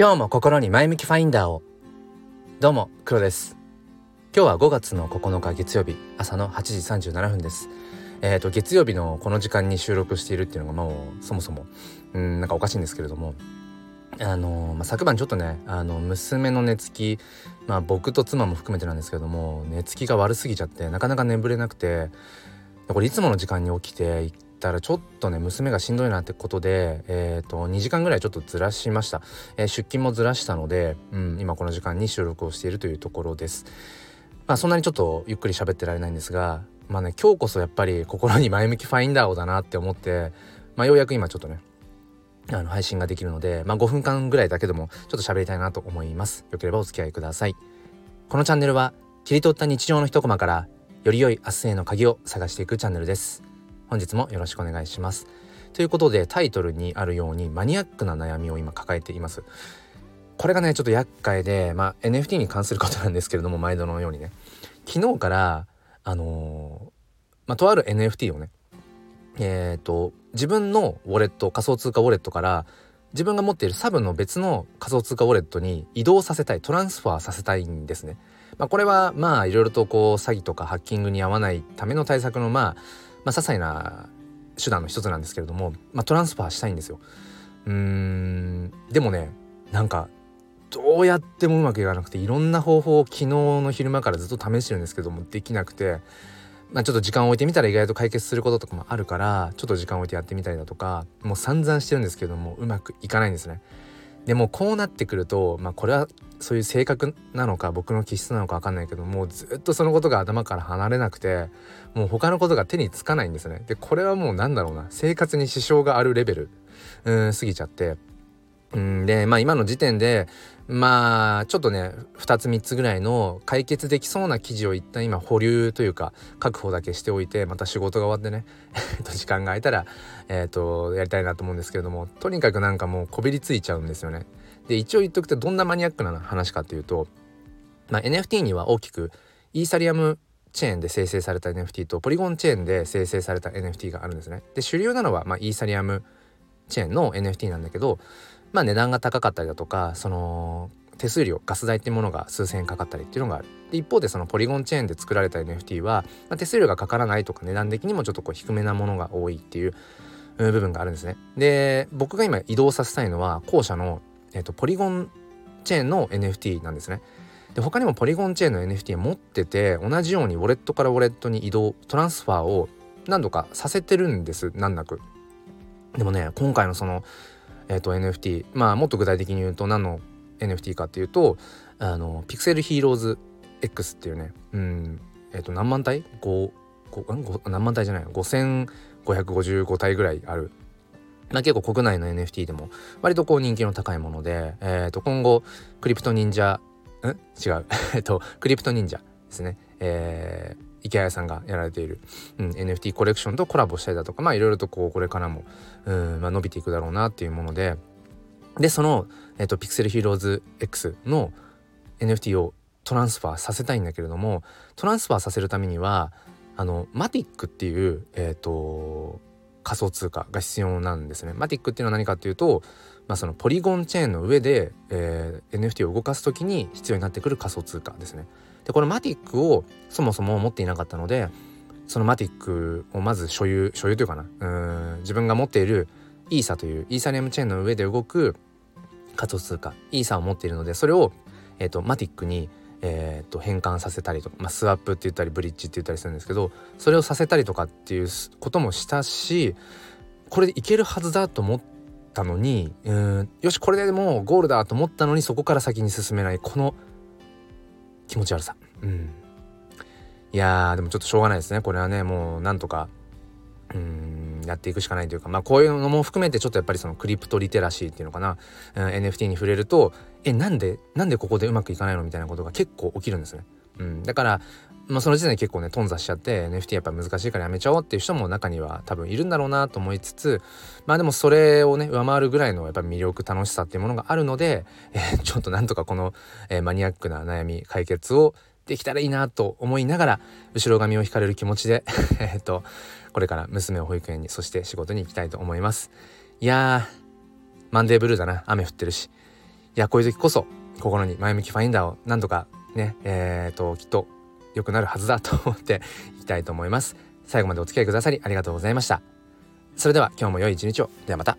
今日も心に前向きファインダーを。どうも黒です。今日は5月の9日月曜日朝の8時37分です。えっ、ー、と月曜日のこの時間に収録しているっていうのがもうそもそもうんなんかおかしいんですけれどもあのまあ、昨晩ちょっとねあの娘の寝つきまあ僕と妻も含めてなんですけども寝つきが悪すぎちゃってなかなか眠れなくてこれいつもの時間に起きてたらちょっとね娘がしんどいなってことで、えーと、2時間ぐらいちょっとずらしました、えー、出勤もずらしたので、うん、今この時間に収録をしているというところです。まあそんなにちょっとゆっくり喋ってられないんですがまあね今日こそやっぱり心に前向きファインダーをだなって思ってまあようやく今ちょっとねあの配信ができるので、まあ、5分間ぐらいだけでもちょっと喋りたいなと思います。よければお付き合いください。このチャンネルは切り取った日常の一コマからより良い明日への鍵を探していくチャンネルです。本日もよろしくお願いします。ということでタイトルにあるようにマニアックな悩みを今抱えています。これがねちょっと厄介でまあ NFT に関することなんですけれども毎度のようにね。昨日からあのー、まあ、とある NFT をねえっ、ー、と自分のウォレット仮想通貨ウォレットから自分が持っているサブの別の仮想通貨ウォレットに移動させたいトランスファーさせたいんですね。まあ、これはまあいろいろとこう詐欺とかハッキングに合わないための対策のまあまあ、些細な手段の一つなんですけれども、まあ、トランスファーしたいんですよ。うーんでもねなんかどうやってもうまくいかなくていろんな方法を昨日の昼間からずっと試してるんですけどもできなくて、まあ、ちょっと時間を置いてみたら意外と解決することとかもあるからちょっと時間を置いてやってみたりだとかもう散々してるんですけどもうまくいかないんですね。でもこうなってくると、まあ、これはそういう性格なのか僕の気質なのか分かんないけどもうずっとそのことが頭から離れなくてもう他のことが手につかないんですね。でこれはもうなんだろうな生活に支障があるレベルうん過ぎちゃってうんでまあ今の時点でまあちょっとね2つ3つぐらいの解決できそうな記事を一旦今保留というか確保だけしておいてまた仕事が終わってね 時間が空いたらえっ、ー、とやりたいなと思うんですけれどもとにかくなんかもうこびりついちゃうんですよね。で一応言っとくとどんなマニアックな話かっていうと、まあ、NFT には大きくイーサリアムチェーンで生成された NFT とポリゴンチェーンで生成された NFT があるんですね。で主流なのは、まあ、イーサリアムチェーンの NFT なんだけどまあ値段が高かったりだとかその手数料ガス代っていうものが数千円かかったりっていうのがある。で一方でそのポリゴンチェーンで作られた NFT は、まあ、手数料がかからないとか値段的にもちょっとこう低めなものが多いっていう部分があるんですね。で僕が今移動させたいのは後者の、えーと、ポリゴンチェーンの NFT なんですね。で他にもポリゴンチェーンの NFT 持ってて同じようにウォレットからウォレットに移動トランスファーを何度かさせてるんです難なく。でもね今回のそのえーと、NFT まあもっと具体的に言うと何の NFT かっていうとあのピクセルヒーローズ X っていうね。うん。えっ、ー、と何万体？5, 5何万体じゃない。5555体ぐらいある。まあ、結構国内の NFT でも割とこう人気の高いもので、えー、と今後クリプト忍者ん？違う。えっとクリプト忍者ですね、えー、池谷さんがやられている、うん、NFT コレクションとコラボしたりだとかまあいろいろとこうこれからも、うんまあ、伸びていくだろうなっていうものででその、えーと、ピクセルヒーローズ X の NFT をトランスファーさせたいんだけれどもトランスファーさせるためにはあのマティックっていう、えーと、仮想通貨が必要なんですね。マティックっていうのは何かっていうと、まあ、そのポリゴンチェーンの上で、えー、NFT を動かす時に必要になってくる仮想通貨ですね。でこのマティックをそもそも持っていなかったのでそのマティックをまず所有所有というかなうん自分が持っているイーサというイーサリアムチェーンの上で動く仮想通貨イーサを持っているのでそれを、えーと、マティックに、えーと、変換させたりとか、まあ、スワップって言ったりブリッジって言ったりするんですけどそれをさせたりとかっていうこともしたしこれでいけるはずだと思ったのにうんよしこれでもうゴールだと思ったのにそこから先に進めない。この気持ち悪さ。うん。いやでもちょっとしょうがないですね。これはねもうなんとかうんやっていくしかないというか。まあこういうのも含めてちょっとやっぱりそのクリプトリテラシーっていうのかな、うん、NFT に触れるとえなんでなんでここでうまくいかないのみたいなことが結構起きるんですね。うん、だからまあ、その時点で結構ね頓挫しちゃって NFT やっぱ難しいからやめちゃおうっていう人も中には多分いるんだろうなと思いつつまあでもそれをね上回るぐらいのやっぱ魅力楽しさっていうものがあるので、えー、ちょっとなんとかこの、えー、マニアックな悩み解決をできたらいいなと思いながら後ろ髪を引かれる気持ちで えっとこれから娘を保育園にそして仕事に行きたいと思います。いやーマンデーブルーだな。雨降ってるし。いやこういう時こそ心に前向きファインダーを何とかねえーときっと良くなるはずだと思っていきたいと思います。最後までお付き合いくださりありがとうございました。それでは今日も良い一日を。ではまた。